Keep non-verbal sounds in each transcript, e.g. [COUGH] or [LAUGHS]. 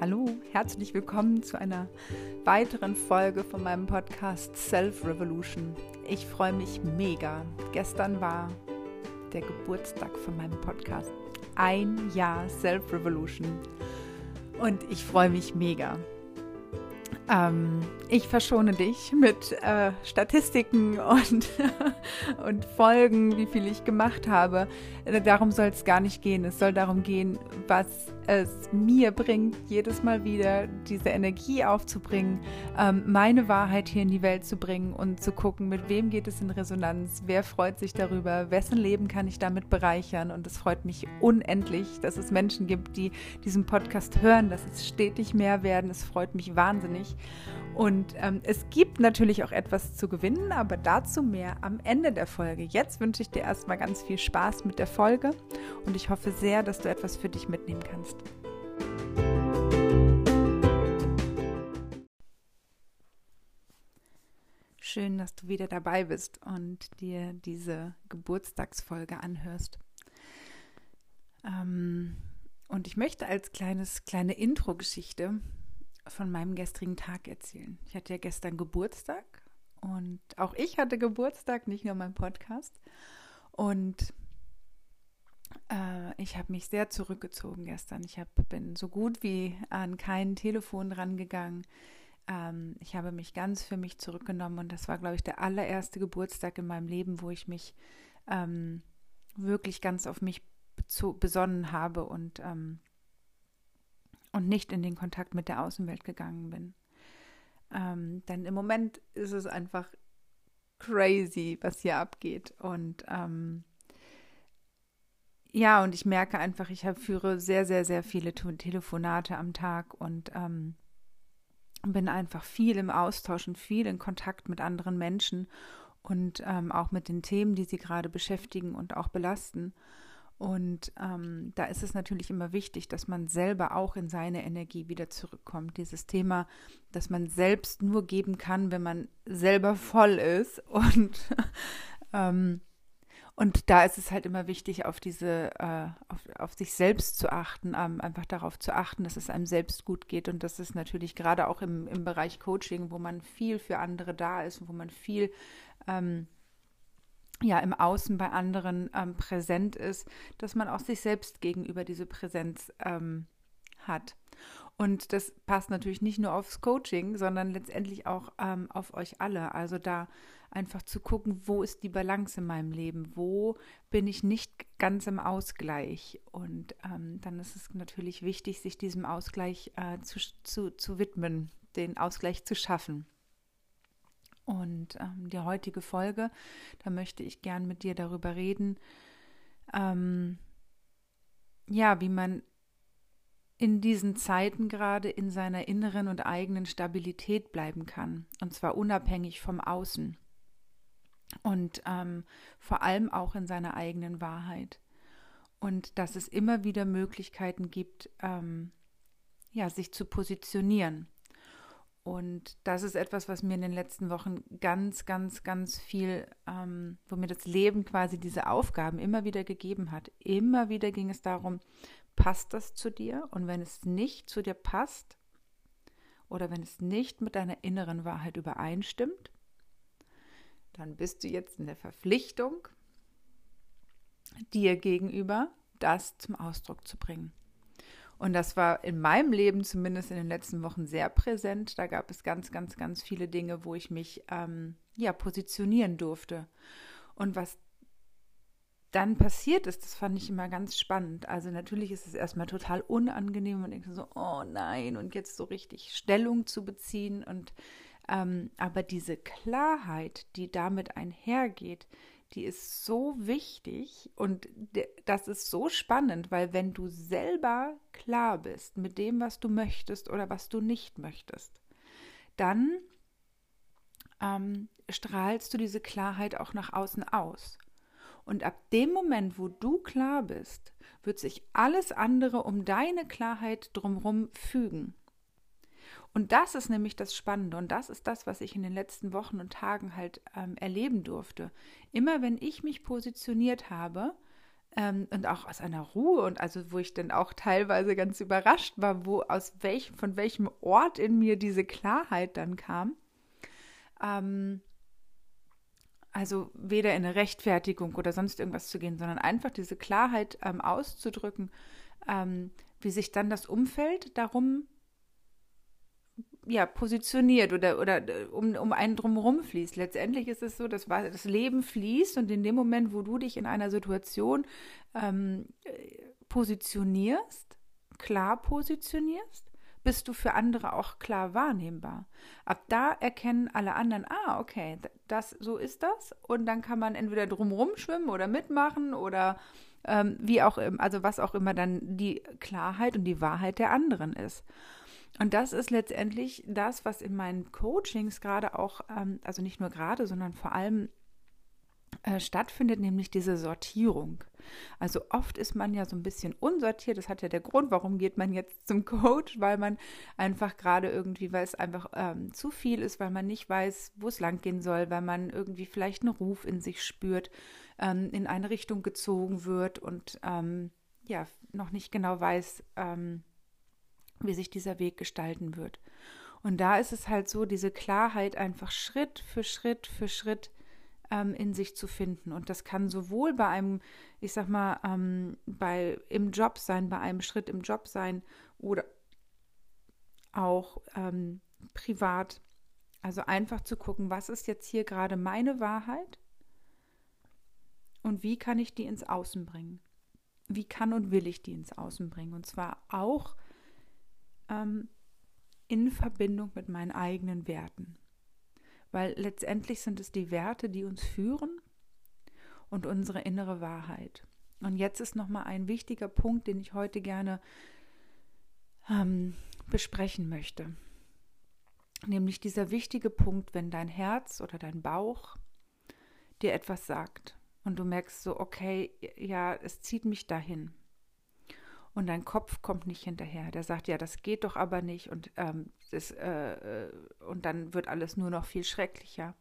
Hallo, herzlich willkommen zu einer weiteren Folge von meinem Podcast Self Revolution. Ich freue mich mega. Gestern war der Geburtstag von meinem Podcast. Ein Jahr Self Revolution. Und ich freue mich mega. Ähm, ich verschone dich mit äh, Statistiken und, [LAUGHS] und Folgen, wie viel ich gemacht habe. Darum soll es gar nicht gehen. Es soll darum gehen, was es mir bringt, jedes Mal wieder diese Energie aufzubringen, ähm, meine Wahrheit hier in die Welt zu bringen und zu gucken, mit wem geht es in Resonanz, wer freut sich darüber, wessen Leben kann ich damit bereichern. Und es freut mich unendlich, dass es Menschen gibt, die diesen Podcast hören, dass es stetig mehr werden. Es freut mich wahnsinnig. Und ähm, es gibt natürlich auch etwas zu gewinnen, aber dazu mehr am Ende der Folge. Jetzt wünsche ich dir erstmal ganz viel Spaß mit der Folge und ich hoffe sehr, dass du etwas für dich mitnehmen kannst. Schön, dass du wieder dabei bist und dir diese Geburtstagsfolge anhörst. Ähm, und ich möchte als kleines, kleine Intro-Geschichte von meinem gestrigen Tag erzählen. Ich hatte ja gestern Geburtstag und auch ich hatte Geburtstag, nicht nur mein Podcast. Und äh, ich habe mich sehr zurückgezogen gestern. Ich hab, bin so gut wie an kein Telefon rangegangen. Ähm, ich habe mich ganz für mich zurückgenommen und das war, glaube ich, der allererste Geburtstag in meinem Leben, wo ich mich ähm, wirklich ganz auf mich besonnen habe und ähm, und nicht in den Kontakt mit der Außenwelt gegangen bin. Ähm, denn im Moment ist es einfach crazy, was hier abgeht. Und ähm, ja, und ich merke einfach, ich führe sehr, sehr, sehr viele Telefonate am Tag und ähm, bin einfach viel im Austausch und viel in Kontakt mit anderen Menschen und ähm, auch mit den Themen, die sie gerade beschäftigen und auch belasten. Und ähm, da ist es natürlich immer wichtig, dass man selber auch in seine Energie wieder zurückkommt. Dieses Thema, dass man selbst nur geben kann, wenn man selber voll ist. Und, [LAUGHS] ähm, und da ist es halt immer wichtig, auf diese, äh, auf, auf sich selbst zu achten, ähm, einfach darauf zu achten, dass es einem selbst gut geht. Und das ist natürlich gerade auch im, im Bereich Coaching, wo man viel für andere da ist, wo man viel ähm, ja im Außen bei anderen ähm, präsent ist, dass man auch sich selbst gegenüber diese Präsenz ähm, hat. Und das passt natürlich nicht nur aufs Coaching, sondern letztendlich auch ähm, auf euch alle. Also da einfach zu gucken, wo ist die Balance in meinem Leben, wo bin ich nicht ganz im Ausgleich. Und ähm, dann ist es natürlich wichtig, sich diesem Ausgleich äh, zu, zu, zu widmen, den Ausgleich zu schaffen. Und ähm, die heutige Folge, da möchte ich gern mit dir darüber reden, ähm, ja, wie man in diesen Zeiten gerade in seiner inneren und eigenen Stabilität bleiben kann. Und zwar unabhängig vom Außen. Und ähm, vor allem auch in seiner eigenen Wahrheit. Und dass es immer wieder Möglichkeiten gibt, ähm, ja, sich zu positionieren. Und das ist etwas, was mir in den letzten Wochen ganz, ganz, ganz viel, ähm, wo mir das Leben quasi diese Aufgaben immer wieder gegeben hat. Immer wieder ging es darum, passt das zu dir? Und wenn es nicht zu dir passt oder wenn es nicht mit deiner inneren Wahrheit übereinstimmt, dann bist du jetzt in der Verpflichtung, dir gegenüber das zum Ausdruck zu bringen. Und das war in meinem Leben zumindest in den letzten Wochen sehr präsent. Da gab es ganz, ganz, ganz viele Dinge, wo ich mich ähm, ja positionieren durfte. Und was dann passiert ist, das fand ich immer ganz spannend. Also natürlich ist es erstmal total unangenehm und ich so, oh nein, und jetzt so richtig Stellung zu beziehen. Und ähm, aber diese Klarheit, die damit einhergeht, die ist so wichtig und das ist so spannend, weil wenn du selber klar bist mit dem, was du möchtest oder was du nicht möchtest, dann ähm, strahlst du diese Klarheit auch nach außen aus. Und ab dem Moment, wo du klar bist, wird sich alles andere um deine Klarheit drumherum fügen. Und das ist nämlich das Spannende und das ist das, was ich in den letzten Wochen und Tagen halt ähm, erleben durfte. Immer wenn ich mich positioniert habe, ähm, und auch aus einer Ruhe und also wo ich dann auch teilweise ganz überrascht war, wo aus welchem, von welchem Ort in mir diese Klarheit dann kam. Ähm, also weder in eine Rechtfertigung oder sonst irgendwas zu gehen, sondern einfach diese Klarheit ähm, auszudrücken, ähm, wie sich dann das Umfeld darum ja, positioniert oder, oder äh, um, um einen drumherum fließt. Letztendlich ist es so, dass das Leben fließt und in dem Moment, wo du dich in einer Situation ähm, positionierst, klar positionierst, bist du für andere auch klar wahrnehmbar. Ab da erkennen alle anderen, ah, okay, das, so ist das. Und dann kann man entweder drumherum schwimmen oder mitmachen oder ähm, wie auch, also was auch immer dann die Klarheit und die Wahrheit der anderen ist. Und das ist letztendlich das, was in meinen Coachings gerade auch, ähm, also nicht nur gerade, sondern vor allem äh, stattfindet, nämlich diese Sortierung. Also oft ist man ja so ein bisschen unsortiert. Das hat ja der Grund, warum geht man jetzt zum Coach, weil man einfach gerade irgendwie, weil es einfach ähm, zu viel ist, weil man nicht weiß, wo es lang gehen soll, weil man irgendwie vielleicht einen Ruf in sich spürt, ähm, in eine Richtung gezogen wird und ähm, ja, noch nicht genau weiß, ähm, wie sich dieser Weg gestalten wird. Und da ist es halt so, diese Klarheit einfach Schritt für Schritt für Schritt ähm, in sich zu finden. Und das kann sowohl bei einem, ich sag mal, ähm, bei im Job sein, bei einem Schritt im Job sein oder auch ähm, privat. Also einfach zu gucken, was ist jetzt hier gerade meine Wahrheit und wie kann ich die ins Außen bringen? Wie kann und will ich die ins Außen bringen? Und zwar auch ähm, in Verbindung mit meinen eigenen Werten. Weil letztendlich sind es die Werte, die uns führen und unsere innere Wahrheit. Und jetzt ist nochmal ein wichtiger Punkt, den ich heute gerne ähm, besprechen möchte. Nämlich dieser wichtige Punkt, wenn dein Herz oder dein Bauch dir etwas sagt und du merkst so, okay, ja, es zieht mich dahin und dein Kopf kommt nicht hinterher. Der sagt, ja, das geht doch aber nicht und, ähm, das, äh, äh, und dann wird alles nur noch viel schrecklicher.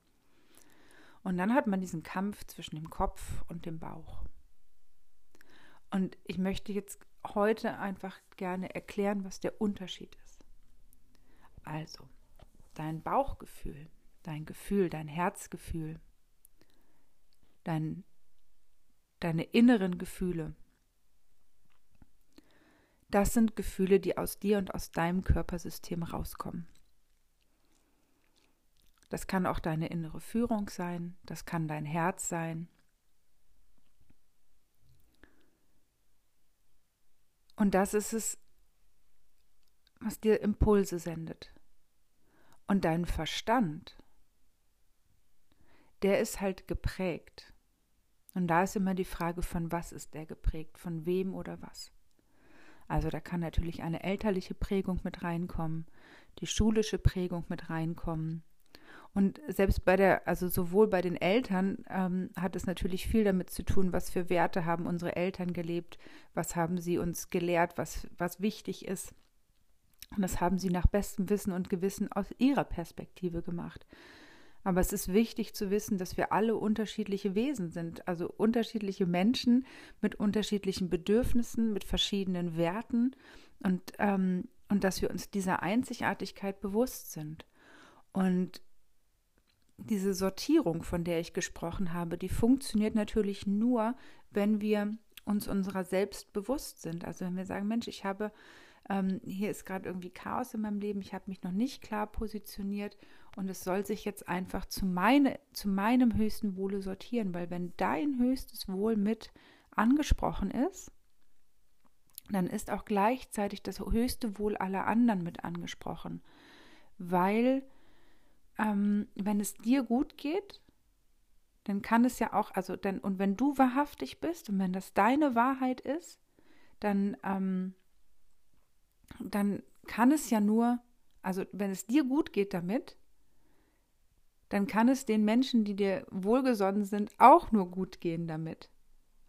Und dann hat man diesen Kampf zwischen dem Kopf und dem Bauch. Und ich möchte jetzt heute einfach gerne erklären, was der Unterschied ist. Also, dein Bauchgefühl, dein Gefühl, dein Herzgefühl, dein, deine inneren Gefühle, das sind Gefühle, die aus dir und aus deinem Körpersystem rauskommen. Das kann auch deine innere Führung sein, das kann dein Herz sein. Und das ist es, was dir Impulse sendet. Und dein Verstand, der ist halt geprägt. Und da ist immer die Frage, von was ist der geprägt, von wem oder was. Also da kann natürlich eine elterliche Prägung mit reinkommen, die schulische Prägung mit reinkommen. Und selbst bei der, also sowohl bei den Eltern ähm, hat es natürlich viel damit zu tun, was für Werte haben unsere Eltern gelebt, was haben sie uns gelehrt, was, was wichtig ist. Und das haben sie nach bestem Wissen und Gewissen aus ihrer Perspektive gemacht. Aber es ist wichtig zu wissen, dass wir alle unterschiedliche Wesen sind, also unterschiedliche Menschen mit unterschiedlichen Bedürfnissen, mit verschiedenen Werten und, ähm, und dass wir uns dieser Einzigartigkeit bewusst sind. Und diese Sortierung, von der ich gesprochen habe, die funktioniert natürlich nur, wenn wir uns unserer selbst bewusst sind. Also wenn wir sagen, Mensch, ich habe, ähm, hier ist gerade irgendwie Chaos in meinem Leben, ich habe mich noch nicht klar positioniert. Und es soll sich jetzt einfach zu, meine, zu meinem höchsten Wohle sortieren, weil wenn dein höchstes Wohl mit angesprochen ist, dann ist auch gleichzeitig das höchste Wohl aller anderen mit angesprochen. Weil ähm, wenn es dir gut geht, dann kann es ja auch, also dann, und wenn du wahrhaftig bist und wenn das deine Wahrheit ist, dann, ähm, dann kann es ja nur, also wenn es dir gut geht damit, dann kann es den Menschen, die dir wohlgesonnen sind, auch nur gut gehen damit.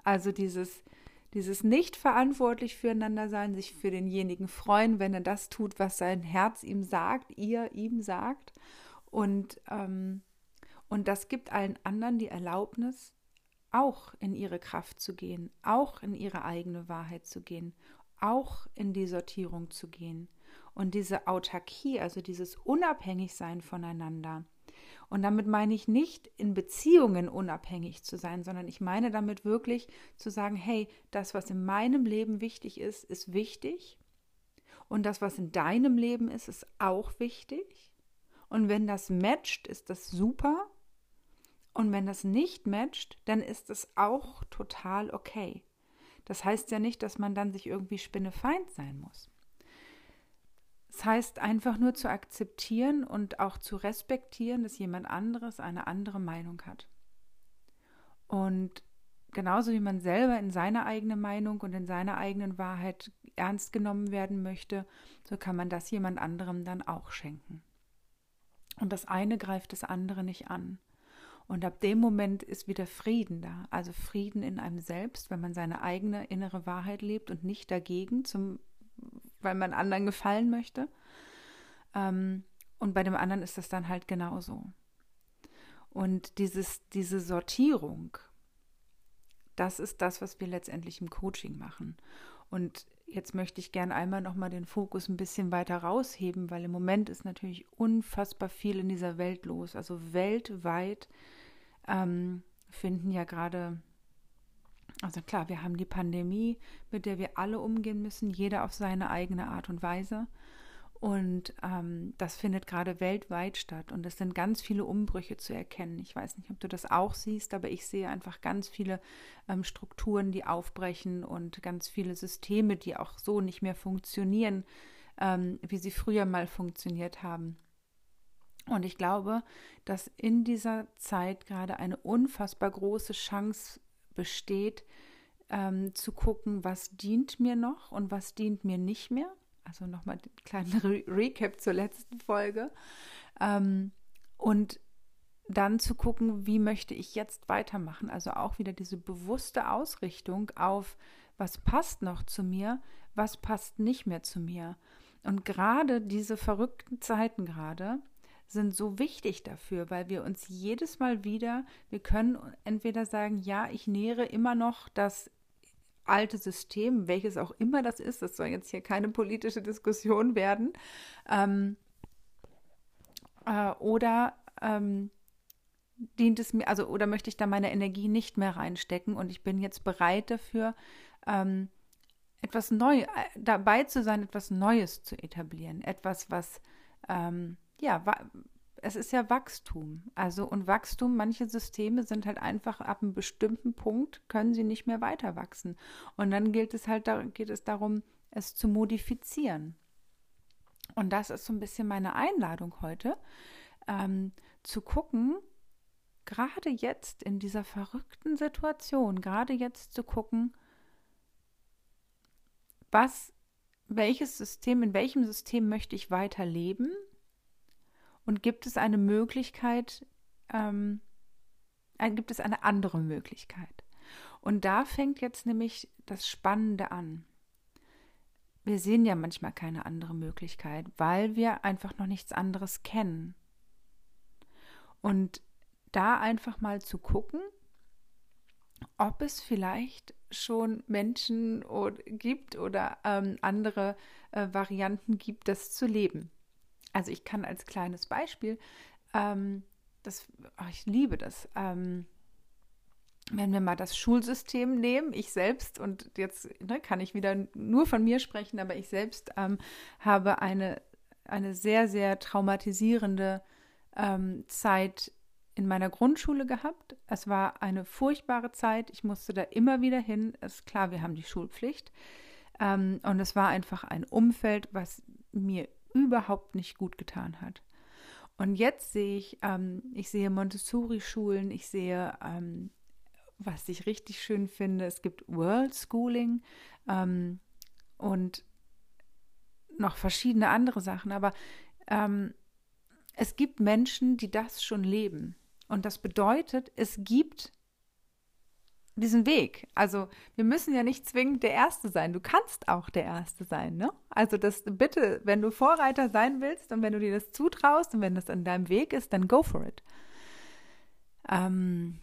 Also dieses, dieses nicht verantwortlich füreinander sein, sich für denjenigen freuen, wenn er das tut, was sein Herz ihm sagt, ihr ihm sagt. Und, ähm, und das gibt allen anderen die Erlaubnis, auch in ihre Kraft zu gehen, auch in ihre eigene Wahrheit zu gehen, auch in die Sortierung zu gehen. Und diese Autarkie, also dieses Unabhängigsein voneinander. Und damit meine ich nicht in Beziehungen unabhängig zu sein, sondern ich meine damit wirklich zu sagen, hey, das, was in meinem Leben wichtig ist, ist wichtig. Und das, was in deinem Leben ist, ist auch wichtig. Und wenn das matcht, ist das super. Und wenn das nicht matcht, dann ist es auch total okay. Das heißt ja nicht, dass man dann sich irgendwie spinnefeind sein muss. Das heißt einfach nur zu akzeptieren und auch zu respektieren, dass jemand anderes eine andere Meinung hat. Und genauso wie man selber in seiner eigenen Meinung und in seiner eigenen Wahrheit ernst genommen werden möchte, so kann man das jemand anderem dann auch schenken. Und das eine greift das andere nicht an. Und ab dem Moment ist wieder Frieden da. Also Frieden in einem selbst, wenn man seine eigene innere Wahrheit lebt und nicht dagegen, zum, weil man anderen gefallen möchte. Ähm, und bei dem anderen ist das dann halt genauso. Und dieses, diese Sortierung, das ist das, was wir letztendlich im Coaching machen. Und jetzt möchte ich gerne einmal nochmal den Fokus ein bisschen weiter rausheben, weil im Moment ist natürlich unfassbar viel in dieser Welt los. Also weltweit ähm, finden ja gerade, also klar, wir haben die Pandemie, mit der wir alle umgehen müssen, jeder auf seine eigene Art und Weise. Und ähm, das findet gerade weltweit statt. Und es sind ganz viele Umbrüche zu erkennen. Ich weiß nicht, ob du das auch siehst, aber ich sehe einfach ganz viele ähm, Strukturen, die aufbrechen und ganz viele Systeme, die auch so nicht mehr funktionieren, ähm, wie sie früher mal funktioniert haben. Und ich glaube, dass in dieser Zeit gerade eine unfassbar große Chance besteht, ähm, zu gucken, was dient mir noch und was dient mir nicht mehr also nochmal den kleinen [LAUGHS] Re Recap zur letzten Folge. Ähm, und dann zu gucken, wie möchte ich jetzt weitermachen. Also auch wieder diese bewusste Ausrichtung auf, was passt noch zu mir, was passt nicht mehr zu mir. Und gerade diese verrückten Zeiten gerade sind so wichtig dafür, weil wir uns jedes Mal wieder, wir können entweder sagen, ja, ich nähere immer noch das alte System, welches auch immer das ist, das soll jetzt hier keine politische Diskussion werden, ähm, äh, oder ähm, dient es mir, also oder möchte ich da meine Energie nicht mehr reinstecken und ich bin jetzt bereit dafür, ähm, etwas neu äh, dabei zu sein, etwas Neues zu etablieren, etwas, was ähm, ja es ist ja Wachstum. Also und Wachstum, manche Systeme sind halt einfach ab einem bestimmten Punkt, können sie nicht mehr weiter wachsen. Und dann gilt es halt, geht es darum, es zu modifizieren. Und das ist so ein bisschen meine Einladung heute, ähm, zu gucken, gerade jetzt in dieser verrückten Situation, gerade jetzt zu gucken, was, welches System, in welchem System möchte ich weiterleben und gibt es eine Möglichkeit, ähm, gibt es eine andere Möglichkeit? Und da fängt jetzt nämlich das Spannende an. Wir sehen ja manchmal keine andere Möglichkeit, weil wir einfach noch nichts anderes kennen. Und da einfach mal zu gucken, ob es vielleicht schon Menschen gibt oder ähm, andere äh, Varianten gibt, das zu leben. Also ich kann als kleines Beispiel, ähm, das, oh, ich liebe das, ähm, wenn wir mal das Schulsystem nehmen, ich selbst, und jetzt ne, kann ich wieder nur von mir sprechen, aber ich selbst ähm, habe eine, eine sehr, sehr traumatisierende ähm, Zeit in meiner Grundschule gehabt. Es war eine furchtbare Zeit. Ich musste da immer wieder hin. Ist klar, wir haben die Schulpflicht. Ähm, und es war einfach ein Umfeld, was mir überhaupt nicht gut getan hat. Und jetzt sehe ich, ähm, ich sehe Montessori-Schulen, ich sehe, ähm, was ich richtig schön finde, es gibt World Schooling ähm, und noch verschiedene andere Sachen, aber ähm, es gibt Menschen, die das schon leben. Und das bedeutet, es gibt diesen Weg. Also wir müssen ja nicht zwingend der Erste sein. Du kannst auch der Erste sein, ne? Also das bitte, wenn du Vorreiter sein willst und wenn du dir das zutraust und wenn das an deinem Weg ist, dann go for it. Ähm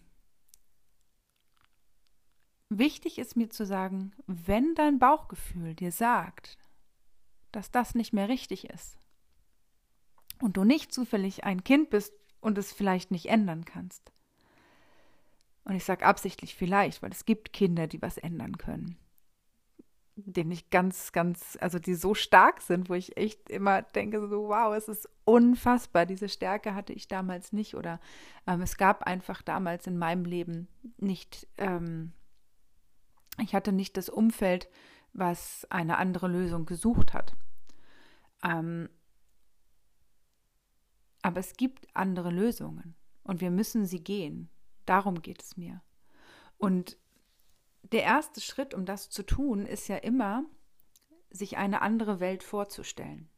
wichtig ist mir zu sagen, wenn dein Bauchgefühl dir sagt, dass das nicht mehr richtig ist und du nicht zufällig ein Kind bist und es vielleicht nicht ändern kannst. Und ich sage absichtlich vielleicht, weil es gibt Kinder, die was ändern können denen ich ganz, ganz, also die so stark sind, wo ich echt immer denke, so wow, es ist unfassbar. Diese Stärke hatte ich damals nicht oder ähm, es gab einfach damals in meinem Leben nicht, ähm, ich hatte nicht das Umfeld, was eine andere Lösung gesucht hat. Ähm, aber es gibt andere Lösungen und wir müssen sie gehen. Darum geht es mir. Und der erste Schritt, um das zu tun, ist ja immer, sich eine andere Welt vorzustellen.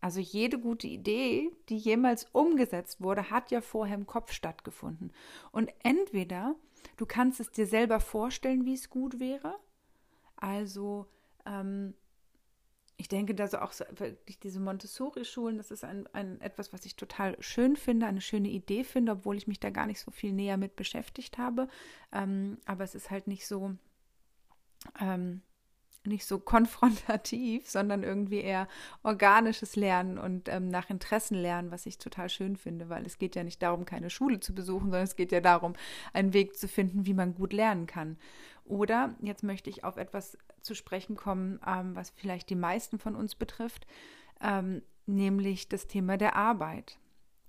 Also jede gute Idee, die jemals umgesetzt wurde, hat ja vorher im Kopf stattgefunden. Und entweder du kannst es dir selber vorstellen, wie es gut wäre. Also ähm, ich denke, dass auch so, wirklich diese Montessori-Schulen, das ist ein, ein, etwas, was ich total schön finde, eine schöne Idee finde, obwohl ich mich da gar nicht so viel näher mit beschäftigt habe. Ähm, aber es ist halt nicht so, ähm, nicht so konfrontativ, [LAUGHS] sondern irgendwie eher organisches Lernen und ähm, nach Interessen lernen, was ich total schön finde, weil es geht ja nicht darum, keine Schule zu besuchen, sondern es geht ja darum, einen Weg zu finden, wie man gut lernen kann. Oder jetzt möchte ich auf etwas zu sprechen kommen, ähm, was vielleicht die meisten von uns betrifft, ähm, nämlich das Thema der Arbeit.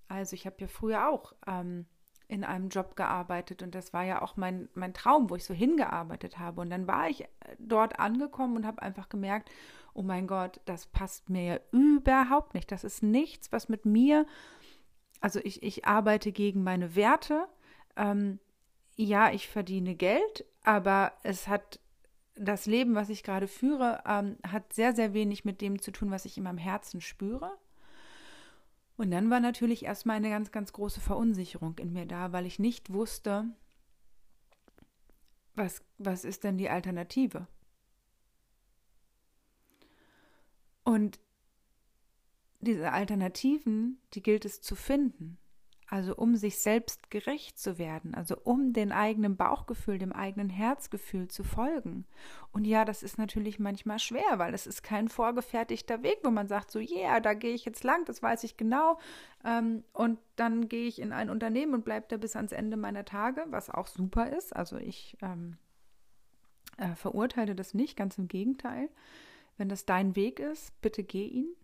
Also ich habe ja früher auch ähm, in einem Job gearbeitet und das war ja auch mein, mein Traum, wo ich so hingearbeitet habe. Und dann war ich äh, dort angekommen und habe einfach gemerkt, oh mein Gott, das passt mir ja überhaupt nicht. Das ist nichts, was mit mir, also ich, ich arbeite gegen meine Werte. Ähm, ja, ich verdiene Geld, aber es hat das Leben, was ich gerade führe, ähm, hat sehr, sehr wenig mit dem zu tun, was ich in meinem Herzen spüre. Und dann war natürlich erstmal eine ganz, ganz große Verunsicherung in mir da, weil ich nicht wusste, was, was ist denn die Alternative? Und diese Alternativen, die gilt es zu finden also um sich selbst gerecht zu werden, also um den eigenen Bauchgefühl, dem eigenen Herzgefühl zu folgen. Und ja, das ist natürlich manchmal schwer, weil es ist kein vorgefertigter Weg, wo man sagt, so, yeah, da gehe ich jetzt lang, das weiß ich genau. Ähm, und dann gehe ich in ein Unternehmen und bleibe da bis ans Ende meiner Tage, was auch super ist. Also ich ähm, äh, verurteile das nicht, ganz im Gegenteil. Wenn das dein Weg ist, bitte geh ihn.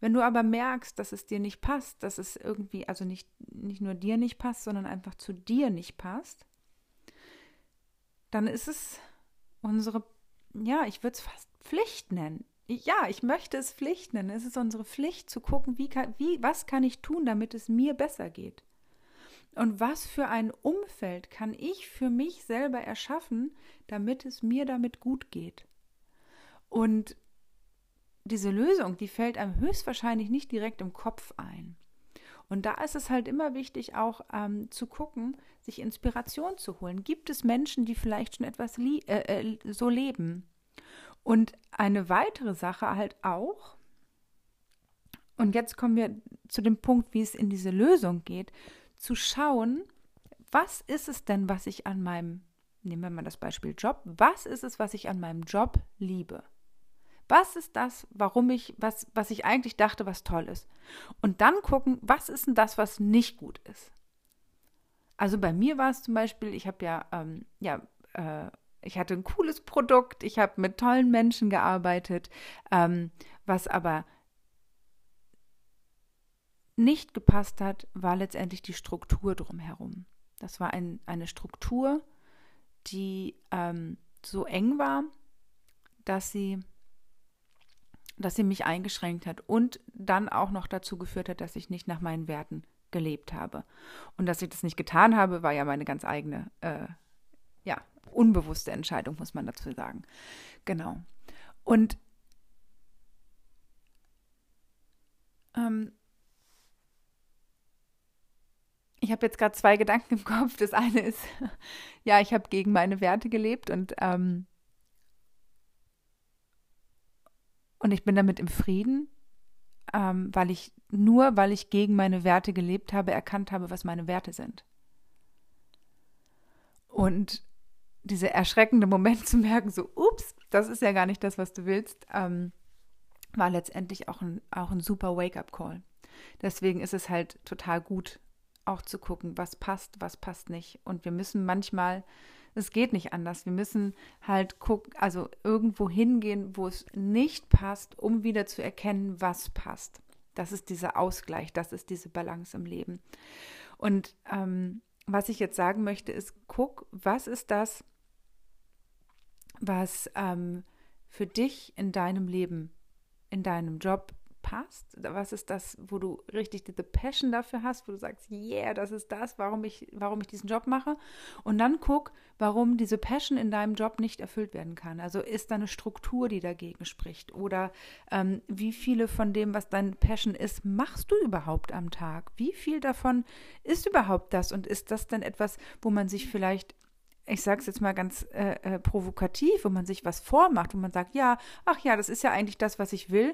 Wenn du aber merkst, dass es dir nicht passt, dass es irgendwie, also nicht, nicht nur dir nicht passt, sondern einfach zu dir nicht passt, dann ist es unsere, ja, ich würde es fast Pflicht nennen. Ja, ich möchte es Pflicht nennen. Es ist unsere Pflicht zu gucken, wie, kann, wie, was kann ich tun, damit es mir besser geht. Und was für ein Umfeld kann ich für mich selber erschaffen, damit es mir damit gut geht. Und diese Lösung, die fällt einem höchstwahrscheinlich nicht direkt im Kopf ein. Und da ist es halt immer wichtig, auch ähm, zu gucken, sich Inspiration zu holen. Gibt es Menschen, die vielleicht schon etwas äh, äh, so leben? Und eine weitere Sache halt auch, und jetzt kommen wir zu dem Punkt, wie es in diese Lösung geht, zu schauen, was ist es denn, was ich an meinem, nehmen wir mal das Beispiel Job, was ist es, was ich an meinem Job liebe? Was ist das, warum ich, was, was ich eigentlich dachte, was toll ist? Und dann gucken, was ist denn das, was nicht gut ist? Also bei mir war es zum Beispiel, ich habe ja, ähm, ja, äh, ich hatte ein cooles Produkt, ich habe mit tollen Menschen gearbeitet, ähm, was aber nicht gepasst hat, war letztendlich die Struktur drumherum. Das war ein, eine Struktur, die ähm, so eng war, dass sie dass sie mich eingeschränkt hat und dann auch noch dazu geführt hat, dass ich nicht nach meinen Werten gelebt habe. Und dass ich das nicht getan habe, war ja meine ganz eigene, äh, ja, unbewusste Entscheidung, muss man dazu sagen. Genau. Und ähm, ich habe jetzt gerade zwei Gedanken im Kopf. Das eine ist, [LAUGHS] ja, ich habe gegen meine Werte gelebt und ähm, Und ich bin damit im Frieden, ähm, weil ich nur, weil ich gegen meine Werte gelebt habe, erkannt habe, was meine Werte sind. Und dieser erschreckende Moment [LAUGHS] zu merken, so, ups, das ist ja gar nicht das, was du willst, ähm, war letztendlich auch ein, auch ein super Wake-up-Call. Deswegen ist es halt total gut, auch zu gucken, was passt, was passt nicht. Und wir müssen manchmal, es geht nicht anders, wir müssen halt gucken, also irgendwo hingehen, wo es nicht passt, um wieder zu erkennen, was passt. Das ist dieser Ausgleich, das ist diese Balance im Leben. Und ähm, was ich jetzt sagen möchte, ist, guck, was ist das, was ähm, für dich in deinem Leben, in deinem Job passt? Was ist das, wo du richtig diese Passion dafür hast, wo du sagst, yeah, das ist das, warum ich, warum ich diesen Job mache? Und dann guck, warum diese Passion in deinem Job nicht erfüllt werden kann. Also ist da eine Struktur, die dagegen spricht? Oder ähm, wie viele von dem, was deine Passion ist, machst du überhaupt am Tag? Wie viel davon ist überhaupt das? Und ist das dann etwas, wo man sich vielleicht ich sage es jetzt mal ganz äh, äh, provokativ, wo man sich was vormacht, wo man sagt, ja, ach ja, das ist ja eigentlich das, was ich will,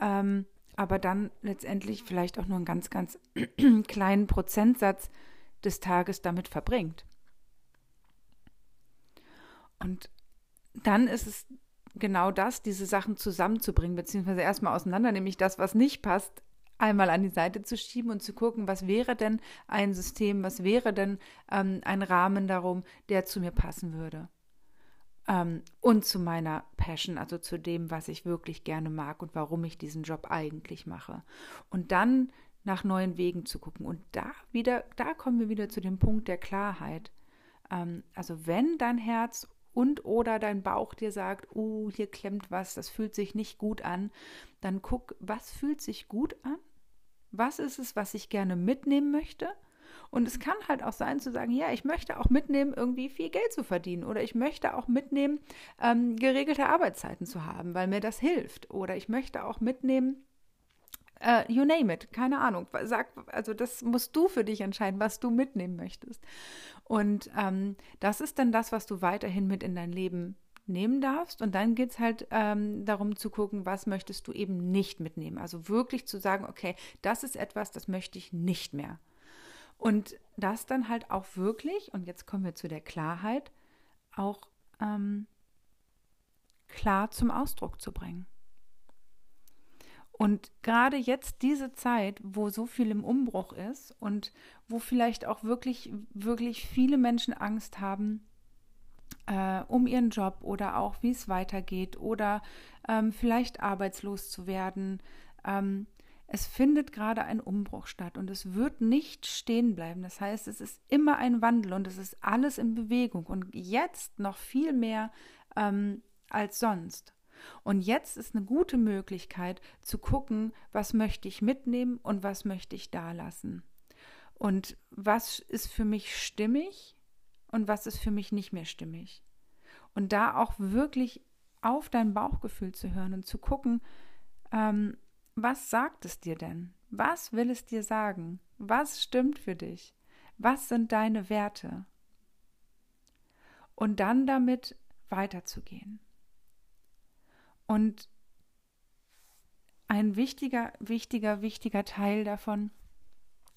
ähm, aber dann letztendlich vielleicht auch nur einen ganz, ganz [CLEARS THROAT] kleinen Prozentsatz des Tages damit verbringt. Und dann ist es genau das, diese Sachen zusammenzubringen, beziehungsweise erstmal auseinander, nämlich das, was nicht passt, einmal an die Seite zu schieben und zu gucken, was wäre denn ein System, was wäre denn ähm, ein Rahmen darum, der zu mir passen würde. Ähm, und zu meiner Passion, also zu dem, was ich wirklich gerne mag und warum ich diesen Job eigentlich mache. Und dann nach neuen Wegen zu gucken. Und da wieder, da kommen wir wieder zu dem Punkt der Klarheit. Ähm, also wenn dein Herz und oder dein Bauch dir sagt, oh, hier klemmt was, das fühlt sich nicht gut an, dann guck, was fühlt sich gut an was ist es, was ich gerne mitnehmen möchte? Und es kann halt auch sein zu sagen, ja, ich möchte auch mitnehmen, irgendwie viel Geld zu verdienen. Oder ich möchte auch mitnehmen, ähm, geregelte Arbeitszeiten zu haben, weil mir das hilft. Oder ich möchte auch mitnehmen, Uh, you name it, keine Ahnung. Sag, also das musst du für dich entscheiden, was du mitnehmen möchtest. Und ähm, das ist dann das, was du weiterhin mit in dein Leben nehmen darfst. Und dann geht es halt ähm, darum zu gucken, was möchtest du eben nicht mitnehmen. Also wirklich zu sagen, okay, das ist etwas, das möchte ich nicht mehr. Und das dann halt auch wirklich, und jetzt kommen wir zu der Klarheit, auch ähm, klar zum Ausdruck zu bringen. Und gerade jetzt diese Zeit, wo so viel im Umbruch ist und wo vielleicht auch wirklich, wirklich viele Menschen Angst haben, äh, um ihren Job oder auch wie es weitergeht oder ähm, vielleicht arbeitslos zu werden. Ähm, es findet gerade ein Umbruch statt und es wird nicht stehen bleiben. Das heißt, es ist immer ein Wandel und es ist alles in Bewegung und jetzt noch viel mehr ähm, als sonst. Und jetzt ist eine gute Möglichkeit zu gucken, was möchte ich mitnehmen und was möchte ich da lassen. Und was ist für mich stimmig und was ist für mich nicht mehr stimmig. Und da auch wirklich auf dein Bauchgefühl zu hören und zu gucken, ähm, was sagt es dir denn? Was will es dir sagen? Was stimmt für dich? Was sind deine Werte? Und dann damit weiterzugehen. Und ein wichtiger, wichtiger, wichtiger Teil davon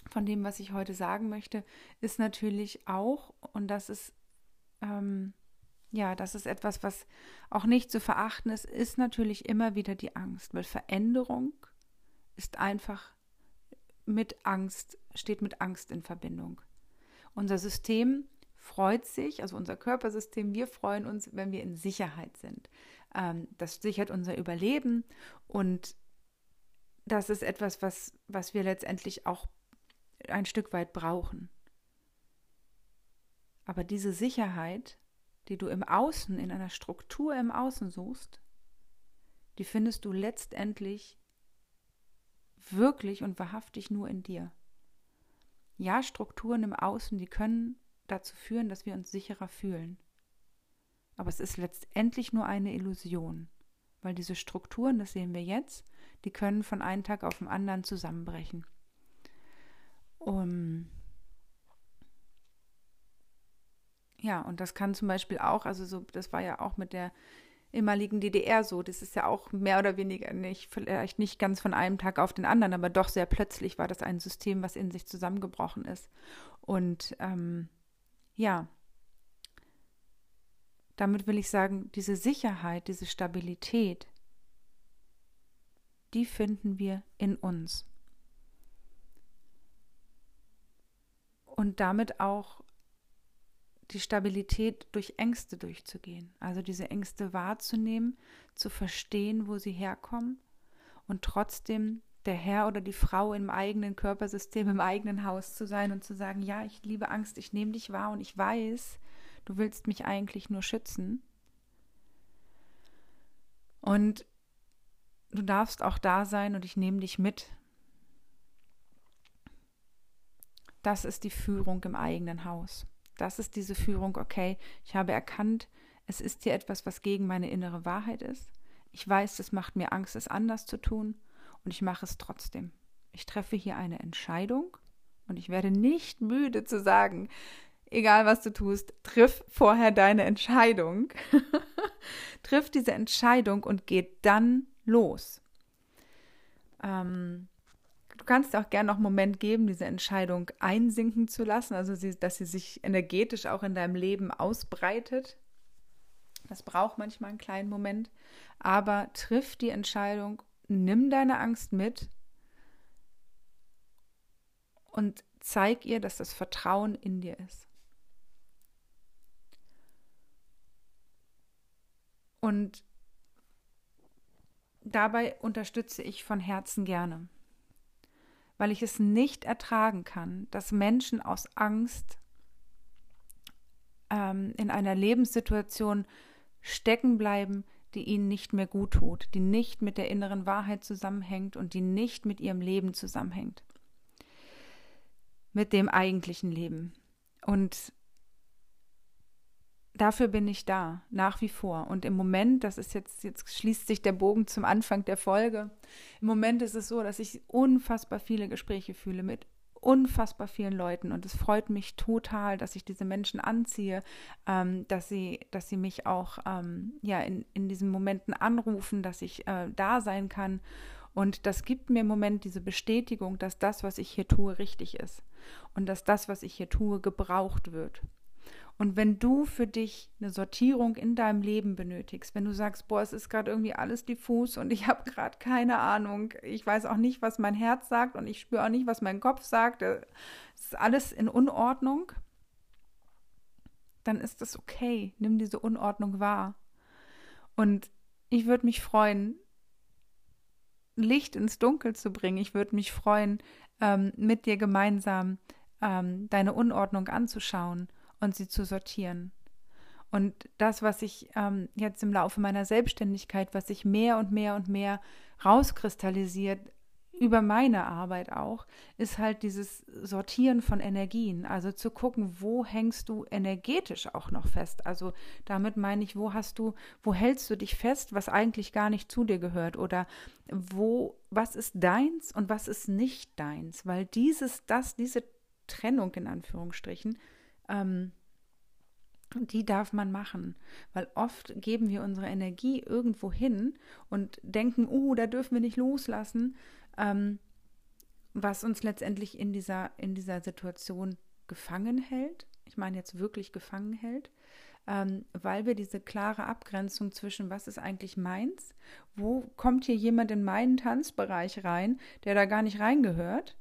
von dem, was ich heute sagen möchte, ist natürlich auch, und das ist, ähm, ja, das ist etwas, was auch nicht zu verachten ist, ist natürlich immer wieder die Angst, weil Veränderung ist einfach mit Angst, steht mit Angst in Verbindung. Unser System freut sich, also unser Körpersystem, wir freuen uns, wenn wir in Sicherheit sind. Ähm, das sichert unser Überleben und das ist etwas, was, was wir letztendlich auch ein Stück weit brauchen. Aber diese Sicherheit, die du im Außen, in einer Struktur im Außen suchst, die findest du letztendlich wirklich und wahrhaftig nur in dir. Ja, Strukturen im Außen, die können dazu führen, dass wir uns sicherer fühlen. Aber es ist letztendlich nur eine Illusion, weil diese Strukturen, das sehen wir jetzt, die können von einem Tag auf den anderen zusammenbrechen. Um, ja, und das kann zum Beispiel auch, also so, das war ja auch mit der ehemaligen DDR so, das ist ja auch mehr oder weniger nicht, vielleicht nicht ganz von einem Tag auf den anderen, aber doch sehr plötzlich war das ein System, was in sich zusammengebrochen ist. Und ähm, ja, damit will ich sagen, diese Sicherheit, diese Stabilität, die finden wir in uns. Und damit auch die Stabilität durch Ängste durchzugehen. Also diese Ängste wahrzunehmen, zu verstehen, wo sie herkommen und trotzdem der Herr oder die Frau im eigenen Körpersystem, im eigenen Haus zu sein und zu sagen, ja, ich liebe Angst, ich nehme dich wahr und ich weiß, du willst mich eigentlich nur schützen. Und du darfst auch da sein und ich nehme dich mit. Das ist die Führung im eigenen Haus. Das ist diese Führung, okay, ich habe erkannt, es ist hier etwas, was gegen meine innere Wahrheit ist. Ich weiß, es macht mir Angst, es anders zu tun und ich mache es trotzdem. Ich treffe hier eine Entscheidung und ich werde nicht müde zu sagen, egal was du tust, triff vorher deine Entscheidung. [LAUGHS] triff diese Entscheidung und geh dann los. Ähm, du kannst auch gerne noch einen Moment geben, diese Entscheidung einsinken zu lassen, also sie, dass sie sich energetisch auch in deinem Leben ausbreitet. Das braucht manchmal einen kleinen Moment, aber triff die Entscheidung, nimm deine Angst mit und zeig ihr, dass das Vertrauen in dir ist. Und dabei unterstütze ich von Herzen gerne, weil ich es nicht ertragen kann, dass Menschen aus Angst ähm, in einer Lebenssituation stecken bleiben, die ihnen nicht mehr gut tut, die nicht mit der inneren Wahrheit zusammenhängt und die nicht mit ihrem Leben zusammenhängt. Mit dem eigentlichen Leben. Und dafür bin ich da, nach wie vor. Und im Moment, das ist jetzt, jetzt schließt sich der Bogen zum Anfang der Folge. Im Moment ist es so, dass ich unfassbar viele Gespräche fühle mit unfassbar vielen Leuten und es freut mich total, dass ich diese Menschen anziehe, ähm, dass sie, dass sie mich auch ähm, ja in, in diesen Momenten anrufen, dass ich äh, da sein kann. Und das gibt mir im Moment diese Bestätigung, dass das, was ich hier tue, richtig ist und dass das, was ich hier tue, gebraucht wird. Und wenn du für dich eine Sortierung in deinem Leben benötigst, wenn du sagst, boah, es ist gerade irgendwie alles diffus und ich habe gerade keine Ahnung, ich weiß auch nicht, was mein Herz sagt und ich spüre auch nicht, was mein Kopf sagt, äh, es ist alles in Unordnung, dann ist das okay. Nimm diese Unordnung wahr. Und ich würde mich freuen, Licht ins Dunkel zu bringen. Ich würde mich freuen, ähm, mit dir gemeinsam ähm, deine Unordnung anzuschauen und sie zu sortieren. Und das, was ich ähm, jetzt im Laufe meiner Selbstständigkeit, was sich mehr und mehr und mehr rauskristallisiert, über meine Arbeit auch, ist halt dieses Sortieren von Energien. Also zu gucken, wo hängst du energetisch auch noch fest. Also damit meine ich, wo hast du, wo hältst du dich fest, was eigentlich gar nicht zu dir gehört? Oder wo, was ist deins und was ist nicht deins? Weil dieses, das, diese Trennung in Anführungsstrichen, ähm, die darf man machen, weil oft geben wir unsere Energie irgendwo hin und denken, oh, da dürfen wir nicht loslassen, ähm, was uns letztendlich in dieser, in dieser Situation gefangen hält. Ich meine jetzt wirklich gefangen hält, ähm, weil wir diese klare Abgrenzung zwischen, was ist eigentlich meins, wo kommt hier jemand in meinen Tanzbereich rein, der da gar nicht reingehört,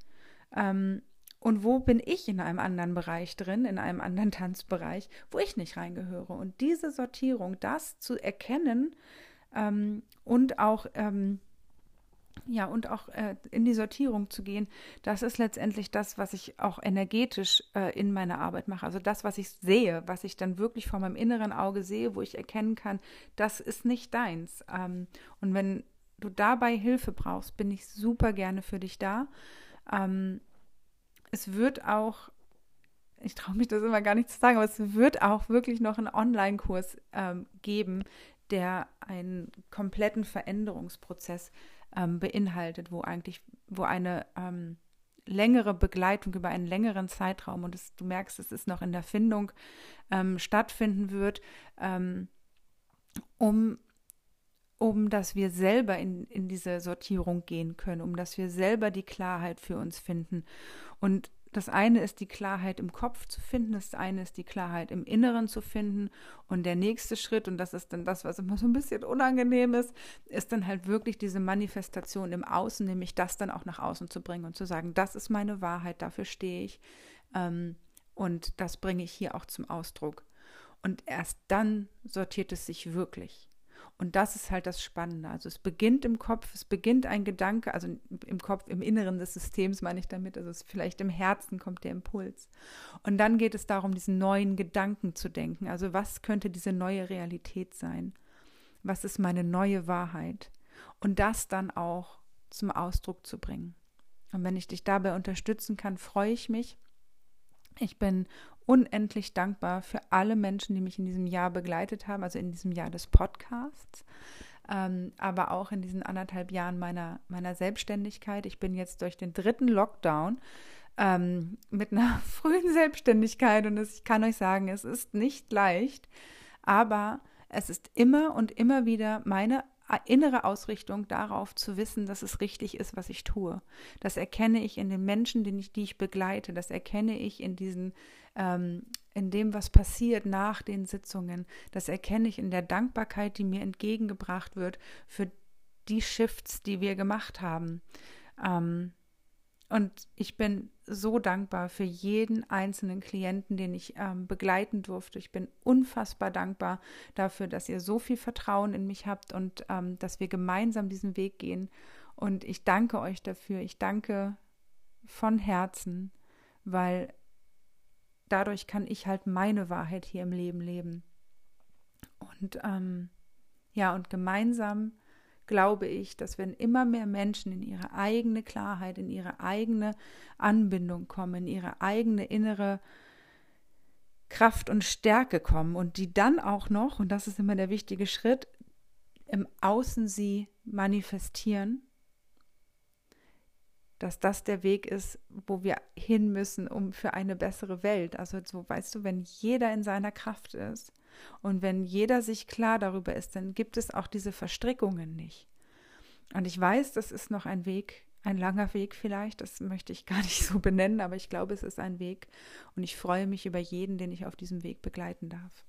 ähm, und wo bin ich in einem anderen Bereich drin, in einem anderen [LAUGHS] Tanzbereich, wo ich nicht reingehöre. Und diese Sortierung, das zu erkennen ähm, und auch ähm, ja, und auch äh, in die Sortierung zu gehen, das ist letztendlich das, was ich auch energetisch äh, in meiner Arbeit mache. Also das, was ich sehe, was ich dann wirklich vor meinem inneren Auge sehe, wo ich erkennen kann, das ist nicht deins. Ähm, und wenn du dabei Hilfe brauchst, bin ich super gerne für dich da. Ähm, es wird auch, ich traue mich das immer gar nicht zu sagen, aber es wird auch wirklich noch einen Online-Kurs ähm, geben, der einen kompletten Veränderungsprozess ähm, beinhaltet, wo eigentlich, wo eine ähm, längere Begleitung über einen längeren Zeitraum und es, du merkst, es ist noch in der Findung ähm, stattfinden wird, ähm, um um dass wir selber in, in diese Sortierung gehen können, um dass wir selber die Klarheit für uns finden. Und das eine ist die Klarheit im Kopf zu finden, das eine ist die Klarheit im Inneren zu finden. Und der nächste Schritt, und das ist dann das, was immer so ein bisschen unangenehm ist, ist dann halt wirklich diese Manifestation im Außen, nämlich das dann auch nach außen zu bringen und zu sagen, das ist meine Wahrheit, dafür stehe ich. Ähm, und das bringe ich hier auch zum Ausdruck. Und erst dann sortiert es sich wirklich. Und das ist halt das Spannende. Also es beginnt im Kopf, es beginnt ein Gedanke, also im Kopf, im Inneren des Systems meine ich damit, also es vielleicht im Herzen kommt der Impuls. Und dann geht es darum, diesen neuen Gedanken zu denken. Also was könnte diese neue Realität sein? Was ist meine neue Wahrheit? Und das dann auch zum Ausdruck zu bringen. Und wenn ich dich dabei unterstützen kann, freue ich mich. Ich bin unendlich dankbar für alle Menschen, die mich in diesem Jahr begleitet haben, also in diesem Jahr des Podcasts, ähm, aber auch in diesen anderthalb Jahren meiner, meiner Selbstständigkeit. Ich bin jetzt durch den dritten Lockdown ähm, mit einer [LAUGHS] frühen Selbstständigkeit und es, ich kann euch sagen, es ist nicht leicht, aber es ist immer und immer wieder meine innere Ausrichtung darauf zu wissen, dass es richtig ist, was ich tue. Das erkenne ich in den Menschen, die ich, die ich begleite. Das erkenne ich in diesen, ähm, in dem, was passiert nach den Sitzungen. Das erkenne ich in der Dankbarkeit, die mir entgegengebracht wird für die Shifts, die wir gemacht haben. Ähm, und ich bin so dankbar für jeden einzelnen Klienten, den ich ähm, begleiten durfte. Ich bin unfassbar dankbar dafür, dass ihr so viel Vertrauen in mich habt und ähm, dass wir gemeinsam diesen Weg gehen. Und ich danke euch dafür. Ich danke von Herzen, weil dadurch kann ich halt meine Wahrheit hier im Leben leben. Und ähm, ja, und gemeinsam glaube ich, dass wenn immer mehr Menschen in ihre eigene Klarheit, in ihre eigene Anbindung kommen, in ihre eigene innere Kraft und Stärke kommen und die dann auch noch, und das ist immer der wichtige Schritt, im Außen sie manifestieren, dass das der Weg ist, wo wir hin müssen, um für eine bessere Welt. Also so weißt du, wenn jeder in seiner Kraft ist, und wenn jeder sich klar darüber ist, dann gibt es auch diese Verstrickungen nicht. Und ich weiß, das ist noch ein Weg, ein langer Weg vielleicht, das möchte ich gar [LAUGHS] nicht so benennen, aber ich glaube, es ist ein Weg und ich freue mich über jeden, den ich auf diesem Weg begleiten darf.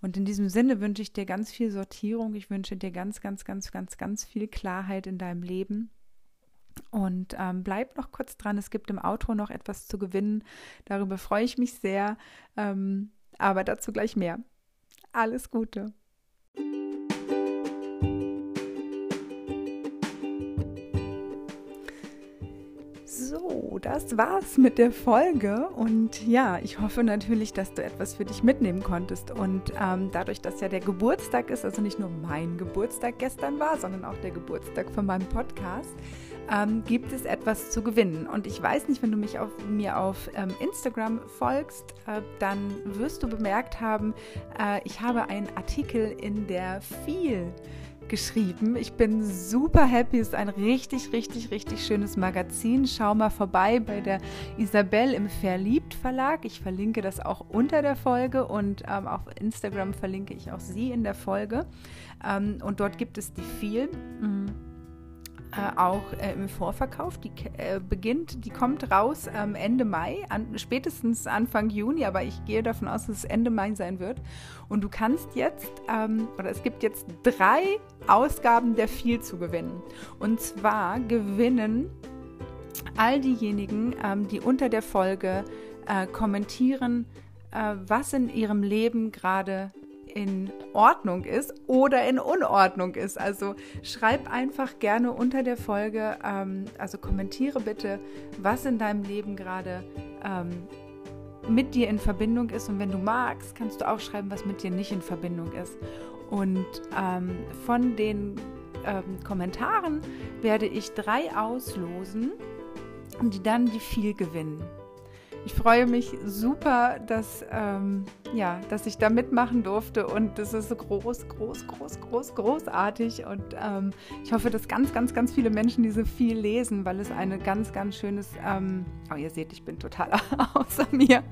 Und in diesem Sinne wünsche ich dir ganz viel Sortierung, ich wünsche dir ganz, ganz, ganz, ganz, ganz viel Klarheit in deinem Leben. Und ähm, bleib noch kurz dran, es gibt im Outro noch etwas zu gewinnen. Darüber freue ich mich sehr. Ähm, aber dazu gleich mehr. Alles Gute. Das war's mit der Folge. Und ja, ich hoffe natürlich, dass du etwas für dich mitnehmen konntest. Und ähm, dadurch, dass ja der Geburtstag ist, also nicht nur mein Geburtstag gestern war, sondern auch der Geburtstag von meinem Podcast, ähm, gibt es etwas zu gewinnen. Und ich weiß nicht, wenn du mich auf, mir auf ähm, Instagram folgst, äh, dann wirst du bemerkt haben, äh, ich habe einen Artikel in der Viel geschrieben. Ich bin super happy. Es ist ein richtig, richtig, richtig schönes Magazin. Schau mal vorbei bei der Isabel im Verliebt Verlag. Ich verlinke das auch unter der Folge und ähm, auf Instagram verlinke ich auch sie in der Folge. Ähm, und dort gibt es die viel. Mhm äh, auch äh, im Vorverkauf. Die äh, beginnt, die kommt raus ähm, Ende Mai, an, spätestens Anfang Juni, aber ich gehe davon aus, dass es Ende Mai sein wird. Und du kannst jetzt, ähm, oder es gibt jetzt drei Ausgaben der viel zu gewinnen. Und zwar gewinnen all diejenigen, ähm, die unter der Folge äh, kommentieren, äh, was in ihrem Leben gerade in Ordnung ist oder in Unordnung ist. Also schreib einfach gerne unter der Folge, ähm, also kommentiere bitte, was in deinem Leben gerade ähm, mit dir in Verbindung ist. Und wenn du magst, kannst du auch schreiben, was mit dir nicht in Verbindung ist. Und ähm, von den ähm, Kommentaren werde ich drei auslosen, die dann die viel gewinnen. Ich freue mich super, dass, ähm, ja, dass ich da mitmachen durfte und das ist so groß, groß, groß, groß, großartig und ähm, ich hoffe, dass ganz, ganz, ganz viele Menschen diese viel lesen, weil es eine ganz, ganz schönes, ähm, oh ihr seht, ich bin total [LAUGHS] außer mir,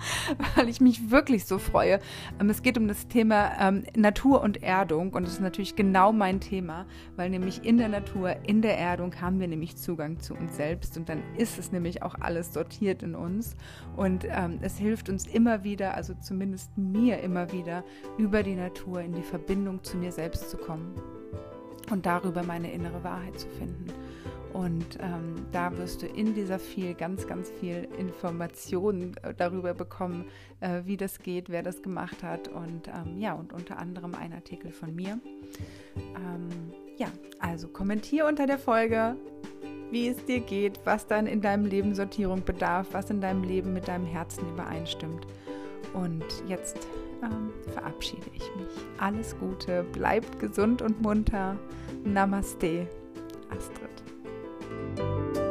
weil ich mich wirklich so freue. Ähm, es geht um das Thema ähm, Natur und Erdung und das ist natürlich genau mein Thema, weil nämlich in der Natur, in der Erdung haben wir nämlich Zugang zu uns selbst und dann ist es nämlich auch alles sortiert in uns und ähm, es hilft uns immer wieder, also zumindest mir immer wieder, über die Natur in die Verbindung zu mir selbst zu kommen und darüber meine innere Wahrheit zu finden. Und ähm, da wirst du in dieser viel, ganz, ganz viel Informationen äh, darüber bekommen, äh, wie das geht, wer das gemacht hat und ähm, ja, und unter anderem ein Artikel von mir. Ähm, ja, also kommentier unter der Folge, wie es dir geht, was dann in deinem Leben Sortierung bedarf, was in deinem Leben mit deinem Herzen übereinstimmt. Und jetzt ähm, verabschiede ich mich. Alles Gute, bleibt gesund und munter. Namaste, Astrid.